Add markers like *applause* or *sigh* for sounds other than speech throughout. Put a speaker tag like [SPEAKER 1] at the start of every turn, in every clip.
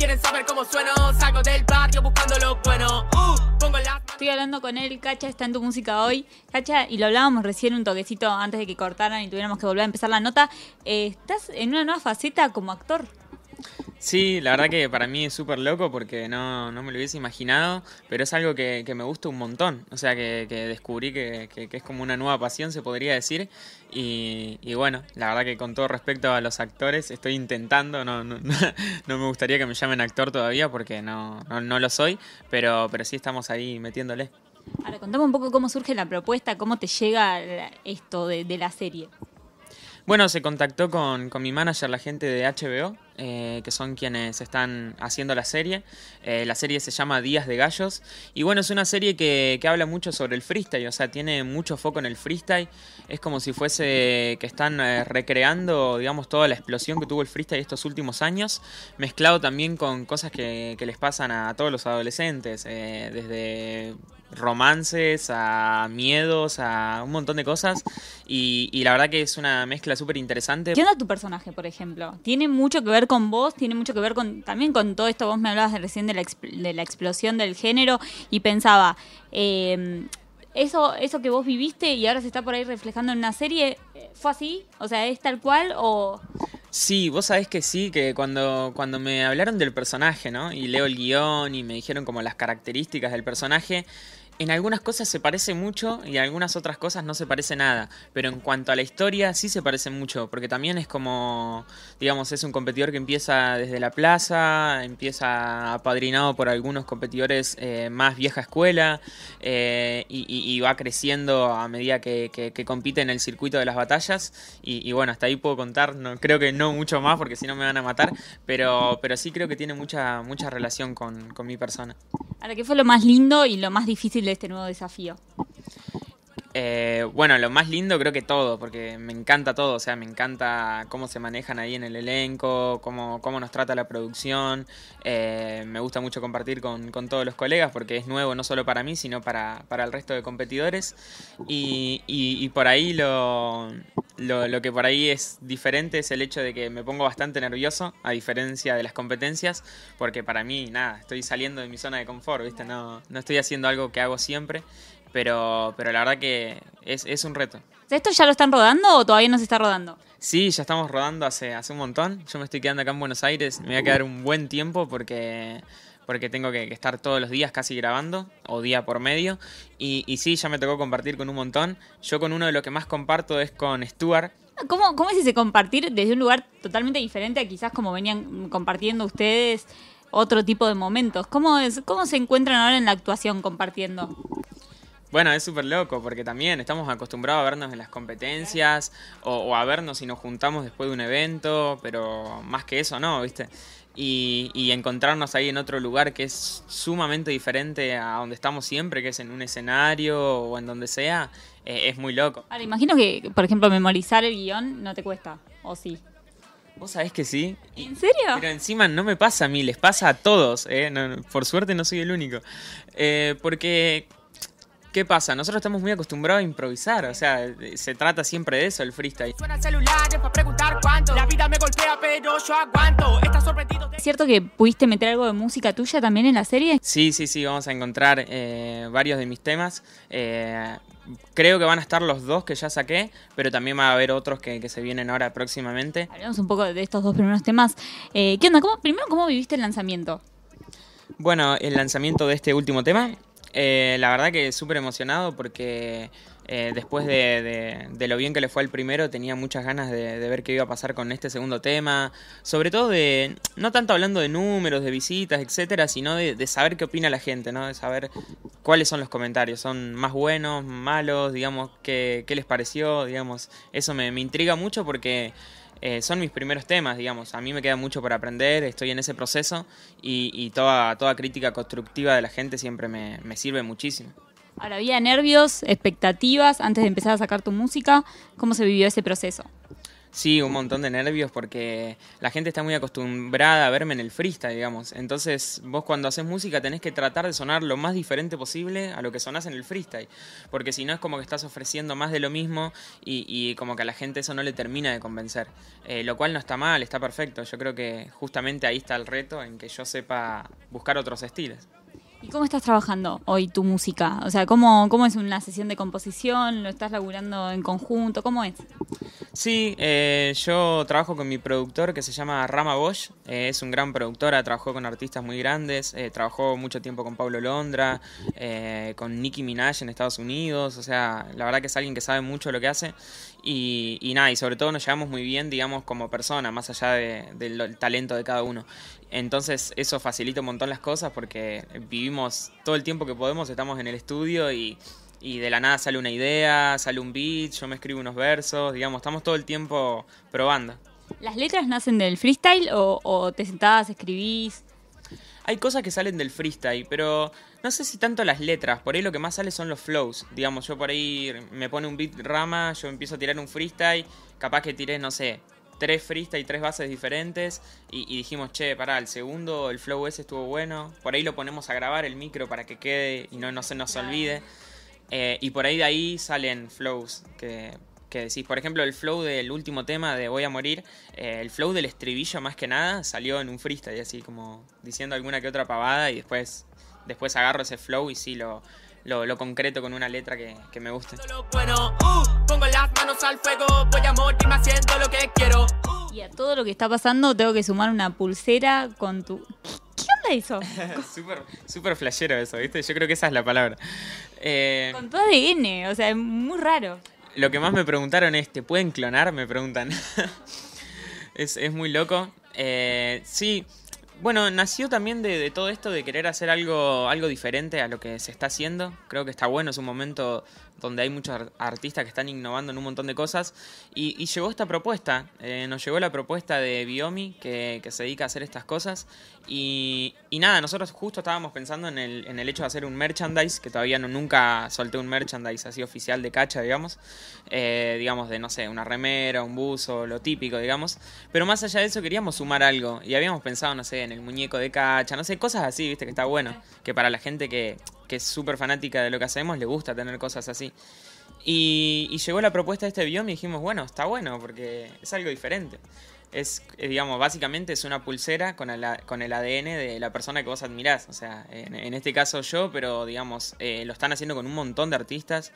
[SPEAKER 1] quieren saber cómo sueno. Salgo del barrio buscando lo bueno. Uh, pongo la...
[SPEAKER 2] Estoy hablando con él, Cacha está en tu música hoy. Cacha, y lo hablábamos recién un toquecito antes de que cortaran y tuviéramos que volver a empezar la nota. Eh, estás en una nueva faceta como actor.
[SPEAKER 3] Sí, la verdad que para mí es súper loco porque no, no me lo hubiese imaginado, pero es algo que, que me gusta un montón. O sea, que, que descubrí que, que- es como una nueva pasión, se podría decir. Y, y bueno, la verdad que con todo respecto a los actores, estoy intentando, no, no, *laughs* no me gustaría que me llamen actor todavía porque no, no, no lo soy, pero, pero sí estamos ahí metiéndole.
[SPEAKER 2] Ahora, contame un poco cómo surge la propuesta, cómo te llega esto de, de la serie.
[SPEAKER 3] Bueno, se contactó con, con mi manager, la gente de HBO, eh, que son quienes están haciendo la serie. Eh, la serie se llama Días de Gallos. Y bueno, es una serie que, que habla mucho sobre el freestyle, o sea, tiene mucho foco en el freestyle. Es como si fuese que están eh, recreando, digamos, toda la explosión que tuvo el freestyle estos últimos años, mezclado también con cosas que, que les pasan a todos los adolescentes, desde romances, a miedos, a un montón de cosas. Y, la verdad que es una mezcla súper interesante.
[SPEAKER 2] ¿Qué onda tu personaje, por ejemplo? ¿Tiene mucho que ver con vos? ¿Tiene mucho que ver con también con todo esto? Vos me hablabas recién de la, de la explosión del género y pensaba, eh, eso, eso que vos viviste y ahora se está por ahí reflejando en una serie, eh, ¿fue así? O sea, ¿es tal cual o...?
[SPEAKER 3] Sí, vos sabés que sí, que cuando, cuando me hablaron del personaje, ¿no? Y leo el guion y me dijeron como las características del personaje, en algunas cosas se parece mucho y en algunas otras cosas no se parece nada. Pero en cuanto a la historia sí se parece mucho, porque también es como, digamos, es un competidor que empieza desde la plaza, empieza apadrinado por algunos competidores eh, más vieja escuela eh, y, va creciendo a medida que, compite en el circuito de las batallas. Y, y bueno, hasta ahí puedo contar, no, creo que no mucho más porque si no me van a matar, pero, pero sí creo que tiene mucha, mucha relación con, con mi persona.
[SPEAKER 2] Ahora, ¿qué fue lo más lindo y lo más difícil de este nuevo desafío?
[SPEAKER 3] Eh, bueno, lo más lindo creo que todo, porque me encanta todo, o sea, me encanta cómo se manejan ahí en el elenco, cómo, cómo nos trata la producción, eh, me gusta mucho compartir con, con todos los colegas porque es nuevo no solo para mí, sino para, para el resto de competidores y, y- y por ahí lo, lo, lo que por ahí es diferente es el hecho de que me pongo bastante nervioso, a diferencia de las competencias, porque para mí, nada, estoy saliendo de mi zona de confort, ¿viste? No, no estoy haciendo algo que hago siempre. Pero, pero la verdad que es, es un reto.
[SPEAKER 2] ¿Esto ya lo están rodando o todavía no se está rodando?
[SPEAKER 3] Sí, ya estamos rodando hace, hace un montón. Yo me estoy quedando acá en Buenos Aires. Me voy a quedar un buen tiempo porque, porque tengo que, que estar todos los días casi grabando, o día por medio. Y, y sí, ya me tocó compartir con un montón. Yo con uno de los que más comparto es con Stuart.
[SPEAKER 2] ¿Cómo, ¿Cómo es ese compartir desde un lugar totalmente diferente a quizás como venían compartiendo ustedes otro tipo de momentos? ¿Cómo, es, cómo se encuentran ahora en la actuación compartiendo?
[SPEAKER 3] Bueno, es súper loco porque también estamos acostumbrados a vernos en las competencias o, o a vernos si nos juntamos después de un evento, pero más que eso no, ¿viste? Y, y encontrarnos ahí en otro lugar que es sumamente diferente a donde estamos siempre, que es en un escenario o en donde sea, eh, es muy loco.
[SPEAKER 2] Ahora, imagino que, por ejemplo, memorizar el guion no te cuesta, ¿o sí?
[SPEAKER 3] ¿Vos sabés que sí?
[SPEAKER 2] ¿En serio?
[SPEAKER 3] Pero encima no me pasa a mí, les pasa a todos, ¿eh? No, por suerte no soy el único. Eh, porque, ¿qué pasa? Nosotros estamos muy acostumbrados a improvisar, o sea, se trata siempre de eso, el freestyle.
[SPEAKER 1] Suena el celular para preguntar cuánto. La vida me golpea, pero yo aguanto. Estás sorprendido de
[SPEAKER 2] ¿Es cierto que pudiste meter algo de música tuya también en la serie?
[SPEAKER 3] Sí, sí, sí, vamos a encontrar eh, varios de mis temas. Eh, creo que van a estar los dos que ya saqué, pero también va a haber otros que, que se vienen ahora próximamente.
[SPEAKER 2] Hablemos un poco de estos dos primeros temas. Eh, ¿Qué onda? ¿Cómo, primero, ¿cómo viviste el lanzamiento?
[SPEAKER 3] Bueno, el lanzamiento de este último tema, eh, la verdad que súper emocionado porque eh, después de, de- lo bien que le fue al primero, tenía muchas ganas de, de ver qué iba a pasar con este segundo tema. Sobre todo de, no tanto hablando de números, de visitas, etcétera, sino de, de saber qué opina la gente, ¿no? De saber cuáles son los comentarios. ¿Son más buenos, malos? Digamos, qué, qué les pareció, digamos. Eso me, me intriga mucho porque eh, son mis primeros temas, digamos. A mí me queda mucho por aprender, estoy en ese proceso y, y toda, toda crítica constructiva de la gente siempre me, me sirve muchísimo.
[SPEAKER 2] Ahora, había nervios, expectativas antes de empezar a sacar tu música. ¿Cómo se vivió ese proceso?
[SPEAKER 3] Sí, un montón de nervios porque la gente está muy acostumbrada a verme en el freestyle, digamos. Entonces, vos cuando haces música tenés que tratar de sonar lo más diferente posible a lo que sonás en el freestyle. Porque si no es como que estás ofreciendo más de lo mismo y, como que a la gente eso no le termina de convencer. Eh, lo cual no está mal, está perfecto. Yo creo que justamente ahí está el reto en que yo sepa buscar otros estilos.
[SPEAKER 2] ¿Y cómo estás trabajando hoy tu música? O sea, ¿cómo, ¿cómo es una sesión de composición? ¿Lo estás laburando en conjunto? ¿Cómo es?
[SPEAKER 3] Sí, eh, yo trabajo con mi productor que se llama Rama Bosch. Eh, es un gran productor, trabajó con artistas muy grandes. Eh, trabajó mucho tiempo con Pablo Londra, con Nicki Minaj en Estados Unidos. O sea, la verdad que es alguien que sabe mucho lo que hace. Y, y nada, y sobre todo nos llevamos muy bien, digamos, como persona, más allá del talento de cada uno. Entonces eso facilita un montón las cosas porque vivimos todo el tiempo que podemos, estamos en el estudio y, de la nada sale una idea, sale un beat, yo me escribo unos versos, digamos, estamos todo el tiempo probando.
[SPEAKER 2] ¿Las letras nacen del freestyle o, te sentás, escribís?
[SPEAKER 3] Hay cosas que salen del freestyle, pero no sé si tanto las letras, por ahí lo que más sale son los flows. Digamos, yo por ahí me pone un beat rama, yo empiezo a tirar un freestyle, capaz que tiré, no sé, tres freestyle y tres bases diferentes y, dijimos, che, pará, el segundo, el flow ese estuvo bueno, por ahí lo ponemos a grabar el micro para que quede y no, no se nos olvide. Eh, y por ahí de ahí salen flows que, que decís, por ejemplo, el flow del último tema de Voy a morir, eh, el flow del estribillo más que nada salió en un freestyle, así como diciendo alguna que otra pavada y después, después agarro ese flow y sí lo, lo, concreto con una letra que, que me guste. Uh, pongo las manos al fuego, voy a morirme haciendo
[SPEAKER 2] lo que quiero. Y a todo lo que está pasando tengo que sumar una pulsera con tu... ¿Qué onda eso? *laughs*
[SPEAKER 3] súper, súper flashero eso, ¿viste? Yo creo que esa es la palabra.
[SPEAKER 2] Eh, con tu ADN, o sea, es muy raro.
[SPEAKER 3] Lo que más me preguntaron es, ¿te pueden clonar? Me preguntan. *laughs* es, es muy loco. Eh, sí, bueno, nació también de, todo esto de querer hacer algo, algo diferente a lo que se está haciendo. Creo que está bueno, es un momento donde hay muchos artistas que están innovando en un montón de cosas. Y, llegó esta propuesta, eh, nos llegó la propuesta de Biomi, que, se dedica a hacer estas cosas. Y, nada, nosotros justo estábamos pensando en el, hecho de hacer un merchandise, que todavía no, nunca solté un merchandise así oficial de cacha, digamos. Eh, digamos, de, no sé, una remera, un buzo, lo típico, digamos. Pero más allá de eso queríamos sumar algo. Y habíamos pensado, no sé, en el muñeco de cacha, no sé, cosas así, viste, que está bueno. Que para la gente que, que es súper fanática de lo que hacemos, le gusta tener cosas así. Y, llegó la propuesta de este bioma y dijimos, bueno, está bueno porque es algo diferente. Es, eh, digamos, básicamente es una pulsera con el, ADN de la persona que vos admirás. O sea, en, este caso yo, pero digamos, eh, lo están haciendo con un montón de artistas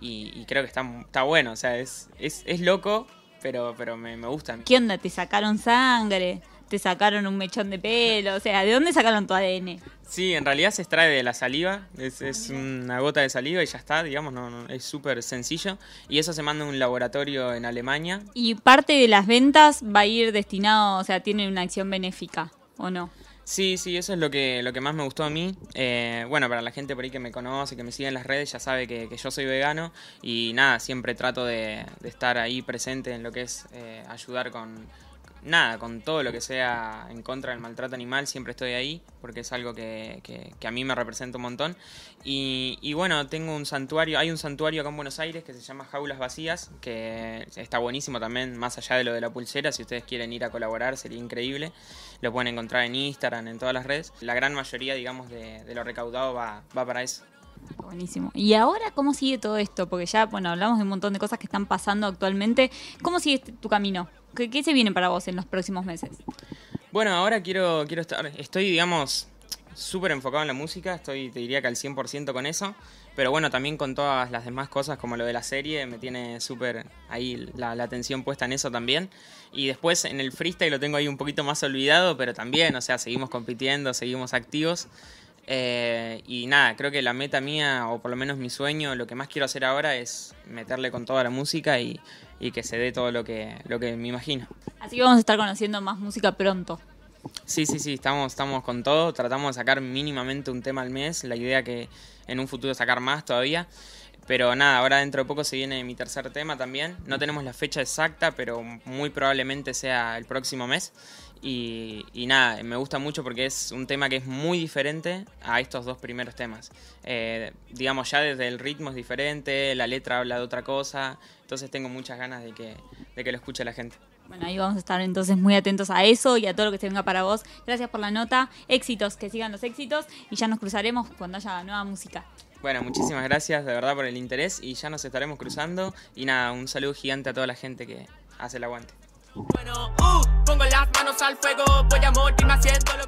[SPEAKER 3] y, creo que está, está bueno. O sea, es, es, es loco, pero, pero me, me gusta.
[SPEAKER 2] ¿Qué onda? ¿Te sacaron sangre? Te sacaron un mechón de pelo, o sea, ¿de dónde sacaron tu ADN?
[SPEAKER 3] Sí, en realidad se extrae de la saliva, es, una gota de saliva y ya está, digamos, no, es súper sencillo. Y eso se manda a un laboratorio en Alemania.
[SPEAKER 2] ¿Y parte de las ventas va a ir destinado, o sea, tiene una acción benéfica o no?
[SPEAKER 3] Sí, sí, eso es lo que, lo que más me gustó a mí. Eh, bueno, para la gente por ahí que me conoce, que me sigue en las redes, ya sabe que, yo soy vegano y nada, siempre trato de, estar ahí presente en lo que es eh, ayudar con, nada, con todo lo que sea en contra del maltrato animal, siempre estoy ahí, porque es algo que, que, a mí me representa un montón. Y, bueno, tengo un santuario, hay un santuario acá en Buenos Aires que se llama Jaulas Vacías, que está buenísimo también, más allá de lo de la pulsera, si ustedes quieren ir a colaborar sería increíble. Lo pueden encontrar en Instagram, en todas las redes. La gran mayoría, digamos, de, de lo recaudado va, va para eso.
[SPEAKER 2] Buenísimo. ¿Y ahora cómo sigue todo esto? Porque ya, bueno, hablamos de un montón de cosas que están pasando actualmente. ¿Cómo sigue tu camino? ¿Qué, se viene para vos en los próximos meses?
[SPEAKER 3] Bueno, ahora quiero, quiero estar, estoy, digamos, súper enfocado en la música, estoy, te diría que al 100% con eso, pero bueno, también con todas las demás cosas como lo de la serie, me tiene súper ahí la, la, atención puesta en eso también. Y después en el freestyle lo tengo ahí un poquito más olvidado, pero también, o sea, seguimos compitiendo, seguimos activos. Eh, y nada, creo que la meta mía, o por lo menos mi sueño, lo que más quiero hacer ahora es meterle con toda la música y, que se dé todo lo que, lo que me imagino.
[SPEAKER 2] Así que vamos a estar conociendo más música pronto.
[SPEAKER 3] Sí, sí, sí, estamos, estamos con todo, tratamos de sacar mínimamente un tema al mes, la idea que en un futuro sacar más todavía. Pero nada, ahora dentro de poco se viene mi tercer tema también. No tenemos la fecha exacta, pero muy probablemente sea el próximo mes. Y, nada, me gusta mucho porque es un tema que es muy diferente a estos dos primeros temas. Eh, digamos, ya desde el ritmo es diferente, la letra habla de otra cosa. Entonces tengo muchas ganas de que, de que lo escuche la gente.
[SPEAKER 2] Bueno, ahí vamos a estar entonces muy atentos a eso y a todo lo que se venga para vos. Gracias por la nota. Éxitos, que sigan los éxitos y ya nos cruzaremos cuando haya nueva música.
[SPEAKER 3] Bueno, muchísimas gracias de verdad por el interés y ya nos estaremos cruzando. Y nada, un saludo gigante a toda la gente que hace el aguante.
[SPEAKER 1] Bueno, uh, pongo las manos al fuego, voy a morirme haciéndolo.